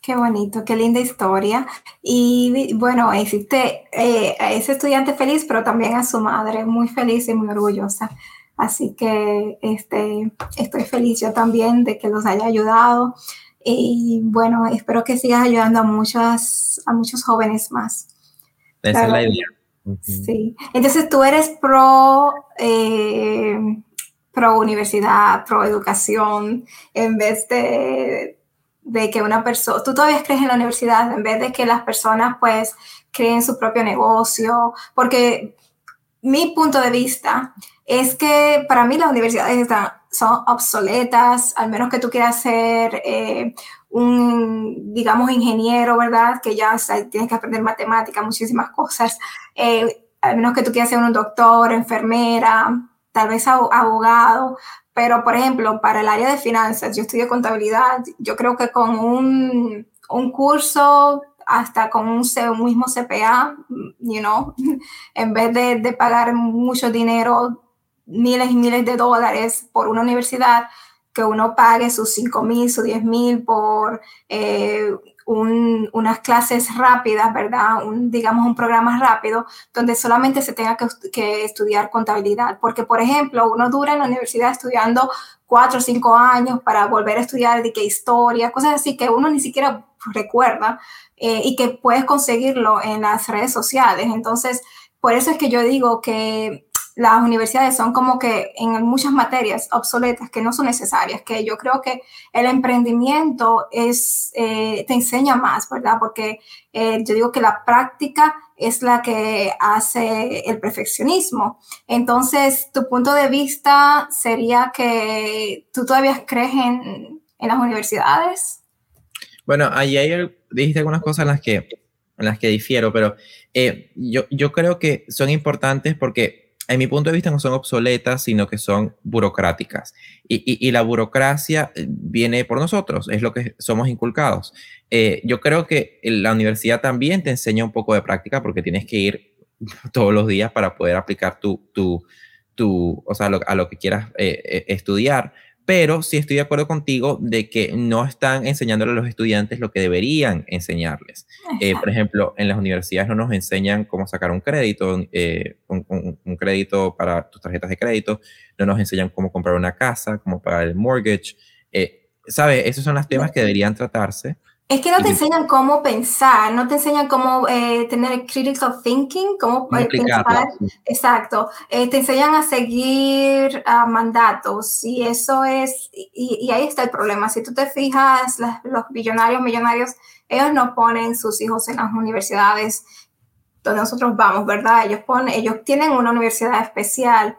Qué bonito, qué linda historia. Y bueno, existe eh, ese estudiante feliz, pero también a su madre, muy feliz y muy orgullosa. Así que este, estoy feliz yo también de que los haya ayudado. Y bueno, espero que sigas ayudando a, muchas, a muchos jóvenes más. Esa es la idea. Sí. Entonces tú eres pro, eh, pro universidad, pro educación, en vez de, de que una persona, tú todavía crees en la universidad, en vez de que las personas pues creen su propio negocio, porque mi punto de vista es que para mí las universidades están, son obsoletas, al menos que tú quieras ser eh, un, digamos, ingeniero, ¿verdad? Que ya tienes que aprender matemática, muchísimas cosas. Eh, al menos que tú quieras ser un doctor, enfermera, tal vez abogado. Pero, por ejemplo, para el área de finanzas, yo estudio contabilidad, yo creo que con un, un curso hasta con un, mismo CPA, you know, en vez de, pagar mucho dinero miles y miles de dólares por una universidad, que uno pague sus 5 mil, sus 10 mil por eh, unas clases rápidas, ¿verdad? Un, digamos un programa rápido donde solamente se tenga que, estudiar contabilidad. Porque, por ejemplo, uno dura en la universidad estudiando 4 o 5 años para volver a estudiar de qué historia, cosas así que uno ni siquiera recuerda eh, y que puedes conseguirlo en las redes sociales. Entonces, por eso es que yo digo que las universidades son como que en muchas materias obsoletas que no son necesarias, que yo creo que el emprendimiento es, eh, te enseña más, ¿verdad? Porque eh, yo digo que la práctica es la que hace el perfeccionismo. Entonces, tu punto de vista sería que tú todavía crees en, en las universidades. Bueno, hay, dijiste algunas cosas en las que, en las que difiero, pero eh, yo, yo creo que son importantes porque en mi punto de vista, no son obsoletas, sino que son burocráticas. Y, la burocracia eh, viene por nosotros, es lo que somos inculcados. Eh, yo creo que la universidad también te enseña un poco de práctica porque tienes que ir todos los días para poder aplicar tu, tu, tu o sea, a lo que quieras eh, estudiar pero sí estoy de acuerdo contigo de que no están enseñándole a los estudiantes lo que deberían enseñarles. Eh, por ejemplo, en las universidades no nos enseñan cómo sacar un crédito, eh, un, crédito para tus tarjetas de crédito, no nos enseñan cómo comprar una casa, cómo pagar el mortgage. Eh, ¿Sabes? Esos son los temas que deberían tratarse es que no te enseñan cómo pensar, no te enseñan cómo eh, tener critical thinking, cómo pensar. Exacto. Eh, te enseñan a seguir mandatos y eso es, y, ahí está el problema. Si tú te fijas, los billonarios, millonarios, ellos no ponen sus hijos en las universidades donde nosotros vamos, ¿verdad? Ellos, ponen, ellos tienen una universidad especial.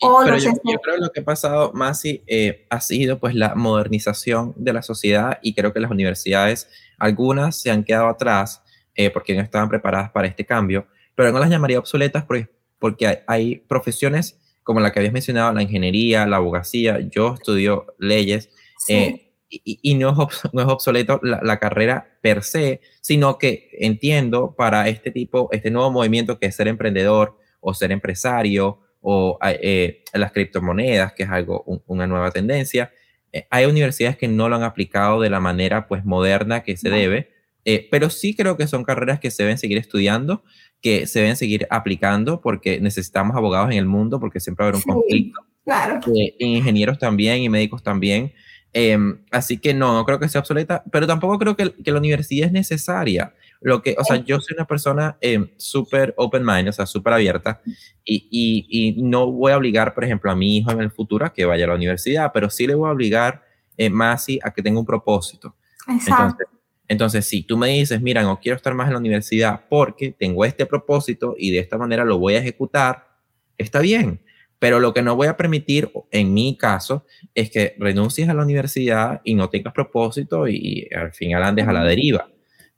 Eh, pero yo, creo que lo que ha pasado, Masi, eh, ha sido pues la modernización de la sociedad y creo que las universidades, algunas se han quedado atrás eh, porque no estaban preparadas para este cambio, pero no las llamaría obsoletas porque, porque hay, profesiones como la que habías mencionado, la ingeniería, la abogacía, yo estudio leyes eh, y, no, es no es obsoleto la, la, carrera per se, sino que entiendo para este tipo, este nuevo movimiento que es ser emprendedor o ser empresario o eh, las criptomonedas, que es algo, una nueva tendencia. Eh, hay universidades que no lo han aplicado de la manera pues moderna que se debe, eh, pero sí creo que son carreras que se deben seguir estudiando, que se deben seguir aplicando porque necesitamos abogados en el mundo, porque siempre va a haber un conflicto. Claro. ingenieros también y médicos también. Em, así que no, no creo que sea obsoleta, pero tampoco creo que, que la universidad es necesaria. Lo que, o sea, yo soy una persona eh, súper open mind, o sea, súper abierta, y, y, no voy a obligar, por ejemplo, a mi hijo en el futuro a que vaya a la universidad, pero sí le voy a obligar eh, más a que tenga un propósito. Entonces, entonces, si tú me dices, mira, no quiero estar más en la universidad porque tengo este propósito y de esta manera lo voy a ejecutar, está bien. Pero lo que no voy a permitir, en mi caso, es que renuncies a la universidad y no tengas propósito y, al final andes a la deriva.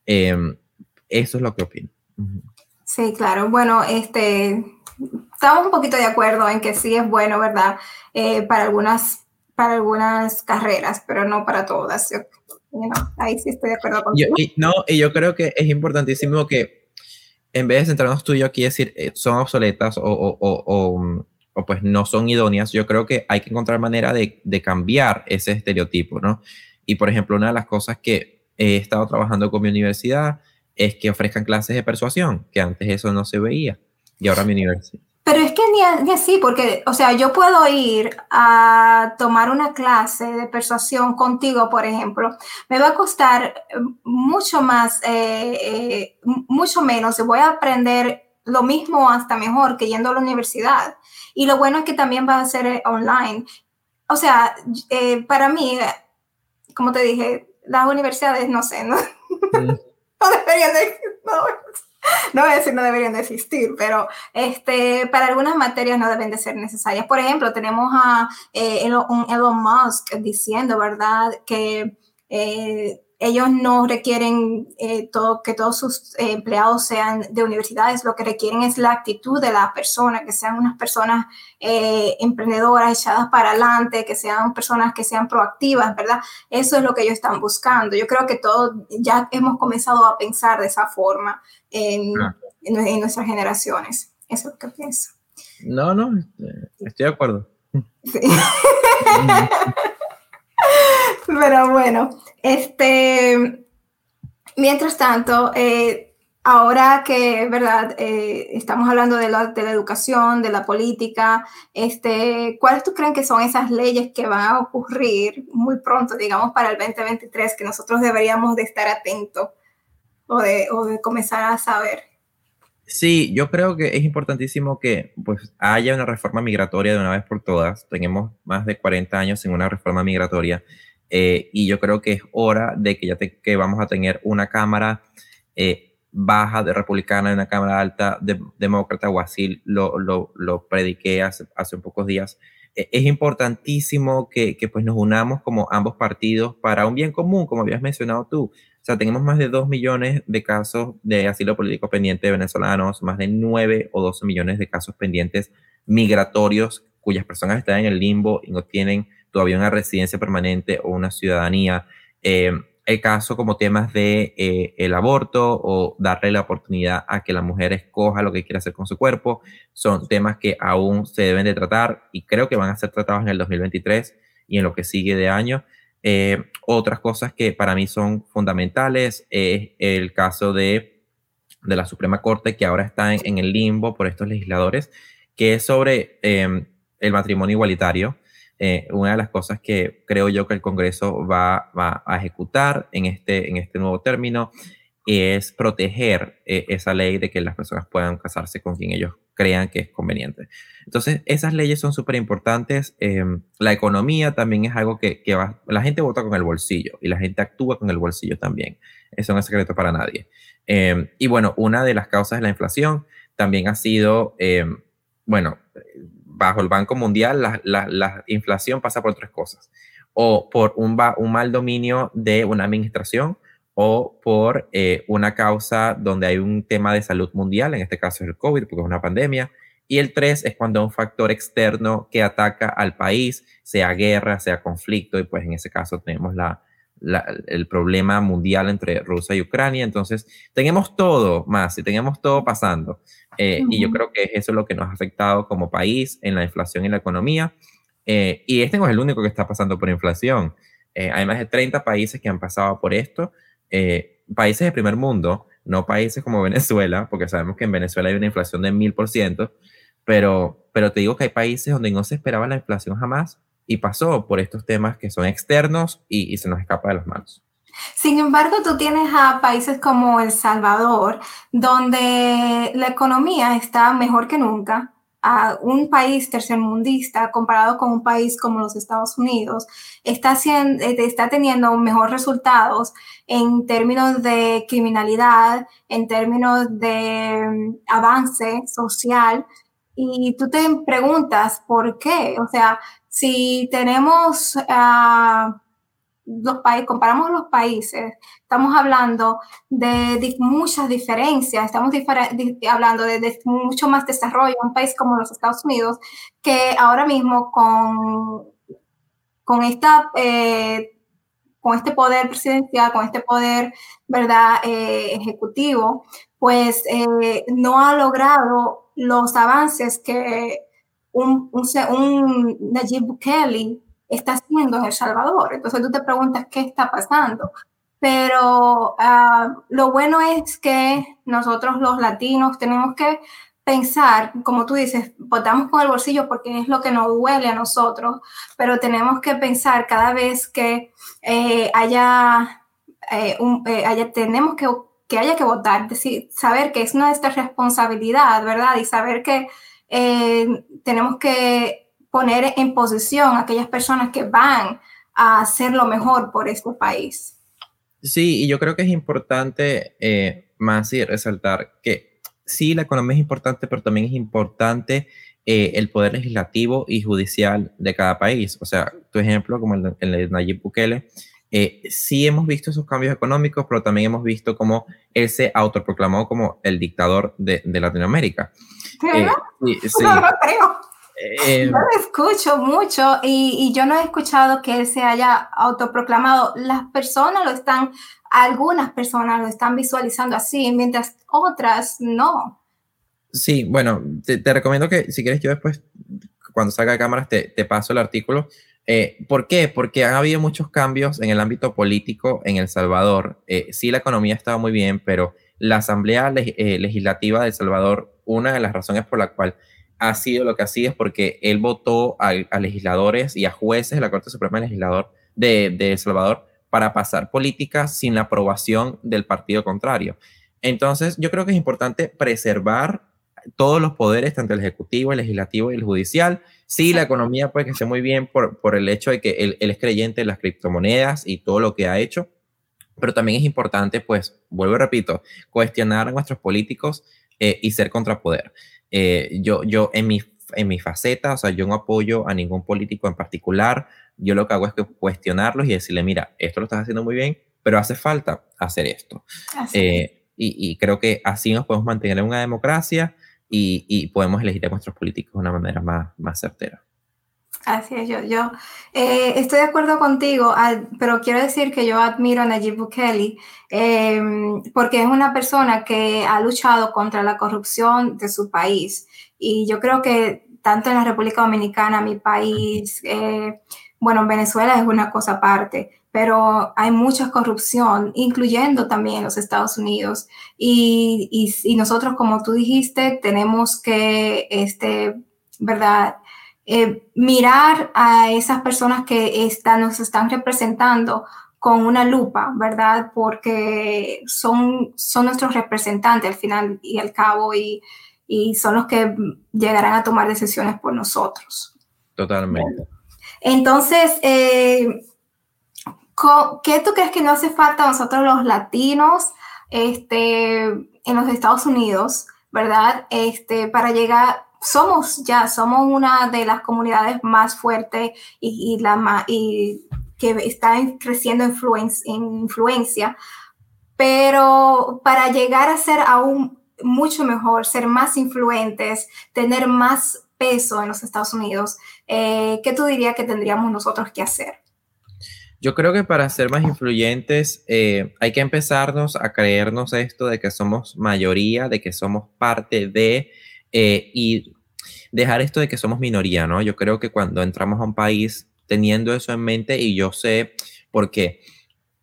Eh, eso es lo que opino. Sí, claro. Bueno, este, estamos un poquito de acuerdo en que sí es bueno, ¿verdad? Eh, para, algunas, para algunas carreras, pero no para todas. ahí sí estoy de acuerdo con y, No, y yo creo que es importantísimo que en vez de centrarnos tú y yo aquí decir eh, son obsoletas o, o, o, o, pues no son idóneas, yo creo que hay que encontrar manera de, de cambiar ese estereotipo, ¿no? Y por ejemplo, una de las cosas que he estado trabajando con mi universidad es que ofrezcan clases de persuasión, que antes eso no se veía. Y ahora mi universidad. Pero es que ni, así, porque, o sea, yo puedo ir a tomar una clase de persuasión contigo, por ejemplo. Me va a costar eh, mucho más, eh, eh, mucho menos. Voy a aprender lo mismo hasta mejor que yendo a la universidad. Y lo bueno es que también va a ser online. O sea, para mí, como te dije, las universidades, no sé, no, mm. no deberían de, no, no voy a decir no deberían de existir, pero este, para algunas materias no deben de ser necesarias. Por ejemplo, tenemos a eh, Elon, Musk diciendo, ¿verdad?, que eh, ellos no requieren eh, todo, que todos sus eh, empleados sean de universidades, lo que requieren es la actitud de la persona, que sean unas personas eh, emprendedoras, echadas para adelante, que sean personas que sean proactivas, ¿verdad? Eso es lo que ellos están buscando. Yo creo que todos ya hemos comenzado a pensar de esa forma en, en nuestras generaciones. Eso es lo que pienso. No, no, estoy de acuerdo. Sí. Pero bueno, este, mientras tanto, eh, ahora que, verdad, eh, estamos hablando de la, de la, educación, de la política, este, ¿cuáles tú creen que son esas leyes que van a ocurrir muy pronto, digamos, para el 2023, que nosotros deberíamos de estar atentos o de, o de comenzar a saber? Sí, yo creo que es importantísimo que pues, haya una reforma migratoria de una vez por todas. Tenemos más de 40 años sin una reforma migratoria eh, y yo creo que es hora de que ya que vamos a tener una Cámara eh, baja de republicana y una Cámara alta de demócrata, o así lo, lo, lo prediqué hace, hace pocos días. E, es importantísimo que, que pues nos unamos como ambos partidos para un bien común, como habías mencionado tú. O sea, tenemos más de 2 millones de casos de asilo político pendiente de venezolanos, más de 9 o 12 millones de casos pendientes migratorios cuyas personas están en el limbo y no tienen todavía una residencia permanente o una ciudadanía. Eh, el caso como temas de eh, el aborto o darle la oportunidad a que la mujer escoja lo que quiere hacer con su cuerpo son temas que aún se deben de tratar y creo que van a ser tratados en el 2023 y en lo que sigue de año. Eh, otras cosas que para mí son fundamentales es el caso de, de la Suprema Corte que ahora está en, el limbo por estos legisladores, que es sobre el matrimonio igualitario. Eh, una de las cosas que creo yo que el Congreso va, a ejecutar en este, en este nuevo término es proteger eh, esa ley de que las personas puedan casarse con quien ellos crean que es conveniente. Entonces, esas leyes son súper importantes. Em, la economía también es algo que, va, la gente vota con el bolsillo y la gente actúa con el bolsillo también. Eso no es secreto para nadie. Em, y bueno, una de las causas de la inflación también ha sido, em, bueno, bajo el Banco Mundial, la, inflación pasa por tres cosas. O por un, un, mal dominio de una administración o por eh, una causa donde hay un tema de salud mundial, en este caso es el COVID, porque es una pandemia. Y el tres es cuando un factor externo que ataca al país, sea guerra, sea conflicto, y pues en ese caso tenemos la, el problema mundial entre Rusia y Ucrania. Entonces, tenemos todo más y tenemos todo pasando. Eh, y yo creo que eso es lo que nos ha afectado como país en la inflación y la economía. Eh, y este no es el único que está pasando por inflación. Eh, hay más de 30 países que han pasado por esto. países de primer mundo, no países como Venezuela, porque sabemos que en Venezuela hay una inflación de 1000%, pero, pero te digo que hay países donde no se esperaba la inflación jamás y pasó por estos temas que son externos y, y se nos escapa de las manos. Sin embargo, tú tienes a países como El Salvador, donde la economía está mejor que nunca, a un país tercermundista comparado con un país como los Estados Unidos, está, haciendo, eh, está teniendo mejores resultados en términos de criminalidad, en términos de mm, avance social. Y tú te preguntas por qué. O sea, si tenemos... Uh, los países, comparamos los países, estamos hablando de, muchas diferencias, estamos hablando de, mucho más desarrollo, un país como los Estados Unidos, que ahora mismo con, con, esta, eh, con este poder presidencial, con este poder, ¿verdad?, eh, ejecutivo, pues eh, no ha logrado los avances que un, un, un Nayib Bukele está haciendo en El Salvador. Entonces tú te preguntas qué está pasando. Pero ah, lo bueno es que nosotros los latinos tenemos que pensar, como tú dices, votamos con el bolsillo porque es lo que nos duele a nosotros, pero tenemos que pensar cada vez que eh, haya, eh, un, eh, haya, tenemos que, que haya que votar, decir, saber que es nuestra responsabilidad, ¿verdad? Y saber que tenemos que poner en posición a aquellas personas que van a hacer lo mejor por este país. Sí, y yo creo que es importante eh, más y resaltar que sí, la economía es importante, pero también es importante eh, el poder legislativo y judicial de cada país. O sea, tu ejemplo, como el, de Nayib Bukele, eh, sí hemos visto esos cambios económicos, pero también hemos visto cómo él se autoproclamó como el dictador de, de Latinoamérica. ¿Verdad? sí, sí. No lo creo. Eh, yo lo escucho mucho y, yo no he escuchado que él se haya autoproclamado. Las personas lo están, algunas personas lo están visualizando así, mientras otras no. Sí, bueno, te, recomiendo que si quieres yo después, cuando salga de cámaras, te, te paso el artículo. Eh, ¿Por qué? Porque han habido muchos cambios en el ámbito político en El Salvador. Eh, sí, la economía estaba muy bien, pero la Asamblea Legislativa de El Salvador, una de las razones por la cual ha sido lo que ha sido es porque él votó a, legisladores y a jueces de la Corte Suprema de Legislador de, El Salvador para pasar políticas sin la aprobación del partido contrario. Entonces, yo creo que es importante preservar todos los poderes, tanto el ejecutivo, el legislativo y el judicial. Sí, la economía puede que esté muy bien por, por el hecho de que él, es creyente en las criptomonedas y todo lo que ha hecho, pero también es importante, pues, vuelvo y repito, cuestionar a nuestros políticos eh, y ser contrapoder. Eh, yo, yo en mi, en mi faceta, o sea, yo no apoyo a ningún político en particular, yo lo que hago es que cuestionarlos y decirle, mira, esto lo estás haciendo muy bien, pero hace falta hacer esto. Eh, y, creo que así nos podemos mantener en una democracia y, y, podemos elegir a nuestros políticos de una manera más, más certera. Así es, yo, yo eh, estoy de acuerdo contigo, pero quiero decir que yo admiro a Nayib Bukele em, porque es una persona que ha luchado contra la corrupción de su país. Y yo creo que tanto en la República Dominicana, mi país, eh, bueno, en Venezuela es una cosa aparte, pero hay mucha corrupción, incluyendo también los Estados Unidos. Y, y, y nosotros, como tú dijiste, tenemos que, este, ¿verdad? Eh, mirar a esas personas que están, nos están representando con una lupa, ¿verdad? Porque son, son nuestros representantes al final y al cabo y, y son los que llegarán a tomar decisiones por nosotros. Totalmente. Entonces, eh, ¿qué tú crees que no hace falta a nosotros los latinos este, en los Estados Unidos, ¿verdad? Este, para llegar, somos ya, somos una de las comunidades más fuertes y, y que está creciendo en influencia, pero para llegar a ser aún mucho mejor, ser más influentes, tener más peso en los Estados Unidos, eh, ¿qué tú dirías que tendríamos nosotros que hacer? Yo creo que para ser más influyentes eh, hay que empezarnos a creernos esto de que somos mayoría, de que somos parte de, eh, y dejar esto de que somos minoría, ¿no? Yo creo que cuando entramos a un país teniendo eso en mente, y yo sé por qué,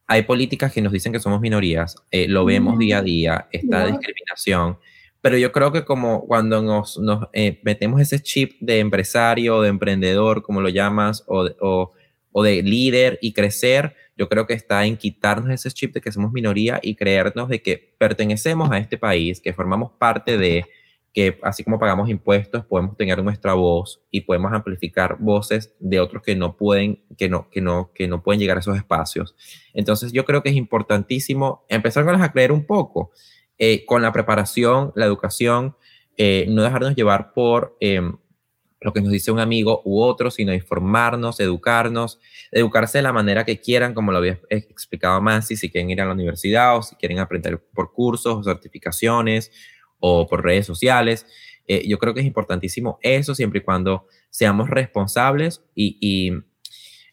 hay políticas que nos dicen que somos minorías, eh, lo vemos día a día, esta discriminación, pero yo creo que como cuando nos, eh, metemos ese chip de empresario, de emprendedor, como lo llamas, o o, de líder y crecer, yo creo que está en quitarnos ese chip de que somos minoría y creernos de que pertenecemos a este país, que formamos parte de que así como pagamos impuestos, podemos tener nuestra voz y podemos amplificar voces de otros que no pueden, que no, que no, que no pueden llegar a esos espacios. Entonces yo creo que es importantísimo empezar a creer un poco eh, con la preparación, la educación, eh, no dejarnos llevar por em, lo que nos dice un amigo u otro, sino informarnos, educarnos, educarse de la manera que quieran, como lo había explicado más, si quieren ir a la universidad o si quieren aprender por cursos certificaciones o por redes sociales. Eh, yo creo que es importantísimo eso siempre y cuando seamos responsables y, y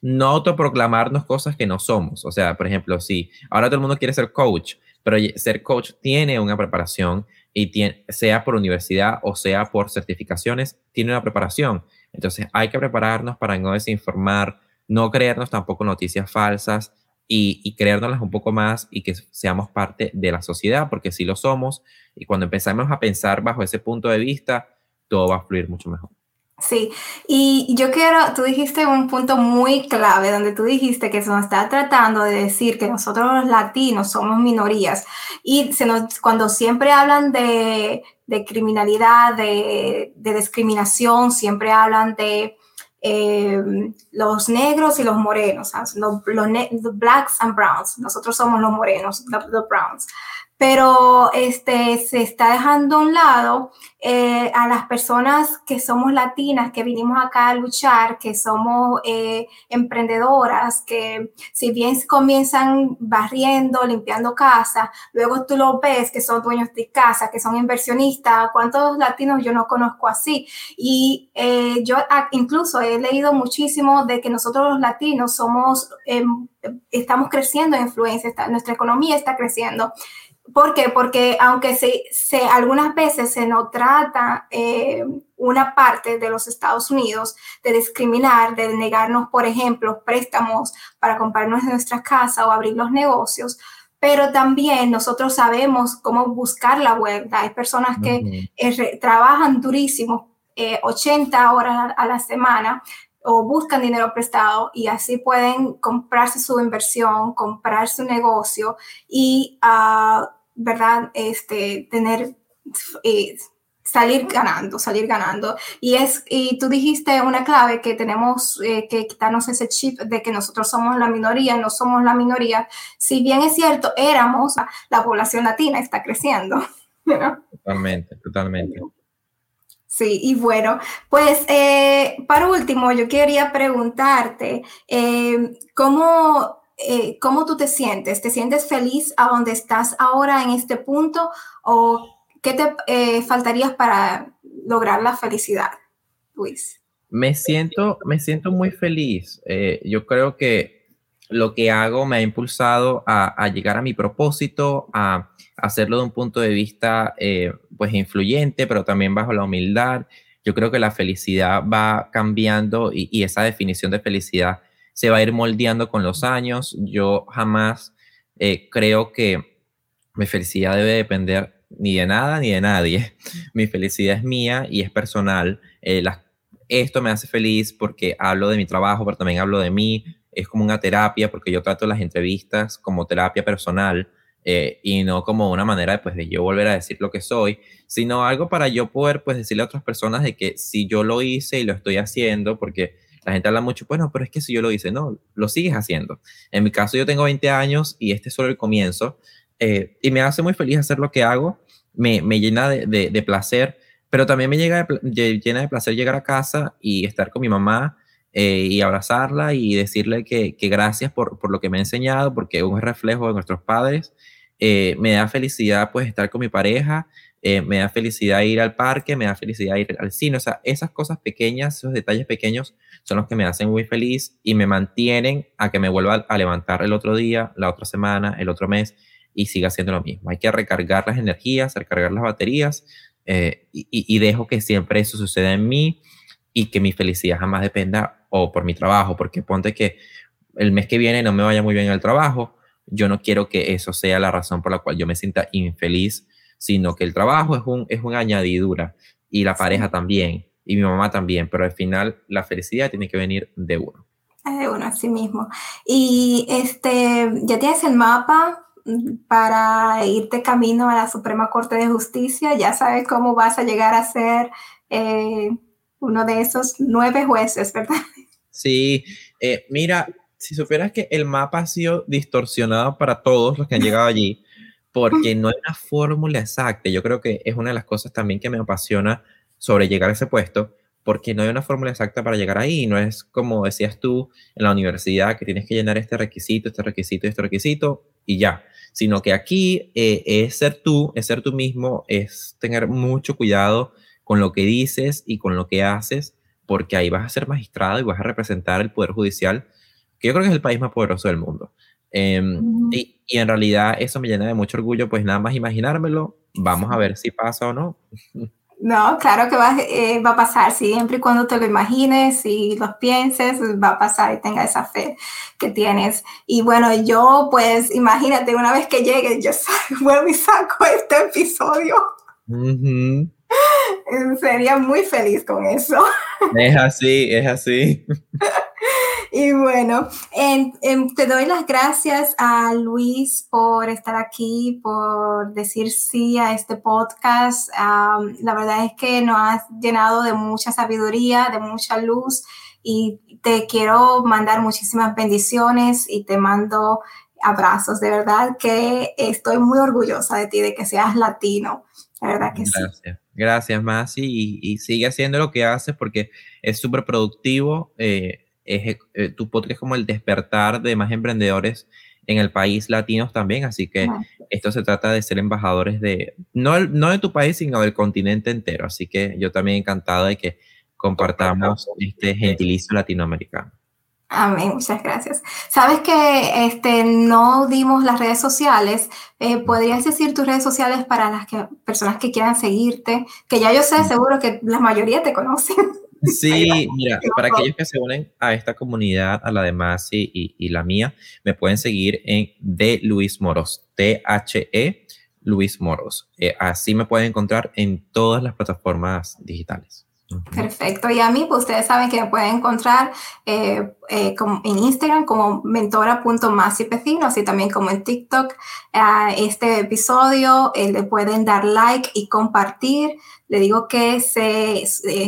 no autoproclamarnos cosas que no somos. O sea, por ejemplo, si ahora todo el mundo quiere ser coach, pero ser coach tiene una preparación y sea por universidad o sea por certificaciones, tiene una preparación. Entonces hay que prepararnos para no desinformar, no creernos tampoco noticias falsas y, y un poco más y que seamos parte de la sociedad, porque si lo somos y cuando empezamos a pensar bajo ese punto de vista, todo va a fluir mucho mejor. Sí, y yo quiero, tú dijiste un punto muy clave donde tú dijiste que se nos está tratando de decir que nosotros los latinos somos minorías y se nos, cuando siempre hablan de, de criminalidad, de, de, discriminación, siempre hablan de eh, los negros y los morenos, los, los, blacks and browns, nosotros somos los morenos, los browns pero este, se está dejando a un lado eh, a las personas que somos latinas, que vinimos acá a luchar, que somos eh, emprendedoras, que si bien comienzan barriendo, limpiando casa, luego tú lo ves que son dueños de casa, que son inversionistas, ¿cuántos latinos yo no conozco así? Y eh, yo incluso he leído muchísimo de que nosotros los latinos somos, em, estamos creciendo en influencia, nuestra economía está creciendo. ¿Por qué? Porque aunque se, se algunas veces se nos trata eh, una parte de los Estados Unidos de discriminar, de negarnos, por ejemplo, préstamos para comprarnos nuestra casa o abrir los negocios, pero también nosotros sabemos cómo buscar la vuelta. Hay personas que eh, trabajan durísimo, 80 eh, horas a la semana, o buscan dinero prestado y así pueden comprarse su inversión, comprar su negocio y uh, ¿verdad? Este, tener, eh, salir ganando, salir ganando. Y, es, y tú dijiste una clave que tenemos eh, que quitarnos ese chip de que nosotros somos la minoría, no somos la minoría. Si bien es cierto, éramos, la población latina está creciendo. Totalmente, totalmente. Sí, y bueno, pues eh, para último, yo quería preguntarte, ¿cómo eh, ¿cómo tú te sientes? ¿Te sientes feliz a donde estás ahora en este punto? ¿O qué te eh, faltaría para lograr la felicidad, Luis? Me siento, me siento muy feliz. Eh, yo creo que lo que hago me ha impulsado a, llegar a mi propósito, a, hacerlo de un punto de vista pues influyente, pero también bajo la humildad. Yo creo que la felicidad va cambiando y, y esa definición de felicidad se va a ir moldeando con los años. Yo jamás eh, creo que mi felicidad debe depender ni de nada ni de nadie. Mi felicidad es mía y es personal. Eh, esto me hace feliz porque hablo de mi trabajo, pero también hablo de mí. Es como una terapia porque yo trato las entrevistas como terapia personal. Eh, y no como una manera pues, de yo volver a decir lo que soy, sino algo para yo poder pues decirle a otras personas de que si yo lo hice y lo estoy haciendo, porque la gente habla mucho, bueno, pero es que si yo lo hice, no, lo sigues haciendo. En mi caso, yo tengo 20 años y este es solo el comienzo eh, y me hace muy feliz hacer lo que hago, me, me llena de, de, placer, pero también me llega llena de placer llegar a casa y estar con mi mamá eh, y abrazarla y decirle que, que gracias por, por, lo que me ha enseñado, porque es un reflejo de nuestros padres. Eh, me da felicidad pues estar con mi pareja, me da felicidad ir al parque, me da felicidad ir al cine, o sea, esas cosas pequeñas, esos detalles pequeños son los que me hacen muy feliz y me mantienen a que me vuelva a levantar el otro día, la otra semana, el otro mes y siga haciendo lo mismo. Hay que recargar las energías, recargar las baterías eh, y, dejo que siempre eso suceda en mí y que mi felicidad jamás dependa o por mi trabajo, porque ponte que el mes que viene no me vaya muy bien el trabajo, yo no quiero que eso sea la razón por la cual yo me sienta infeliz, sino que el trabajo es, un, es una añadidura y la pareja también y mi mamá también, pero al final la felicidad tiene que venir de uno. De uno, así mismo. Y este, ¿ya tienes el mapa para irte camino a la Suprema Corte de Justicia? ¿Ya sabes cómo vas a llegar a ser eh, uno de esos nueve jueces, verdad? Sí, eh, mira, si supieras que el mapa ha sido distorsionado para todos los que han llegado allí, porque no hay una fórmula exacta. Yo creo que es una de las cosas también que me apasiona sobre llegar a ese puesto, porque no hay una fórmula exacta para llegar ahí. No es como decías tú en la universidad que tienes que llenar este requisito, este requisito, este requisito y ya. Sino que aquí eh, es ser tú, es ser tú mismo, es tener mucho cuidado con lo que dices y con lo que haces, porque ahí vas a ser magistrado y vas a representar el Poder Judicial, que yo creo que es el país más poderoso del mundo. Em, y, y en realidad eso me llena de mucho orgullo, pues nada más imaginármelo. Vamos a ver si pasa o no. No, claro que va, eh, va, a pasar, siempre y cuando te lo imagines y los pienses, va a pasar y tenga esa fe que tienes. Y bueno, yo pues imagínate, una vez que llegue, yo vuelvo y saco este episodio. Sería muy feliz con eso. Es así, es así. Y bueno, te doy las gracias a Luis por estar aquí, por decir sí a este podcast. la verdad es que nos has llenado de mucha sabiduría, de mucha luz y te quiero mandar muchísimas bendiciones y te mando abrazos. De verdad que estoy muy orgullosa de ti, de que seas latino. La verdad que Gracias. sí. Gracias, Masi, y, sigue haciendo lo que haces porque es súper productivo. Eh, es, eh, tu podcast es como el despertar de más emprendedores en el país latinos también, así que esto se trata de ser embajadores de, no, no de tu país, sino del continente entero, así que yo también encantado de que compartamos este gentilicio latinoamericano. Amén, muchas gracias. Sabes que este, no dimos las redes sociales. Eh, ¿Podrías decir tus redes sociales para las que, personas que quieran seguirte? Que ya yo sé, seguro que la mayoría te conocen. Sí, mira, para aquellos que se unen a esta comunidad, a la de Masi y, la mía, me pueden seguir en de Luis Moros, T-H-E Luis Moros. Eh, así me pueden encontrar en todas las plataformas digitales. Perfecto. Y a mí, pues ustedes saben que me pueden encontrar eh, eh, en Instagram como mentora.masipecino, así también como en TikTok. A este episodio le pueden dar like y compartir. Le digo que se,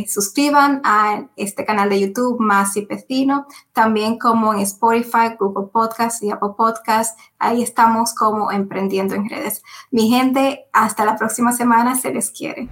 suscriban a este canal de YouTube, Masipecino, también como en Spotify, Google Podcast y Apple Podcast. Ahí estamos como emprendiendo en redes. Mi gente, hasta la próxima semana. Se les quiere.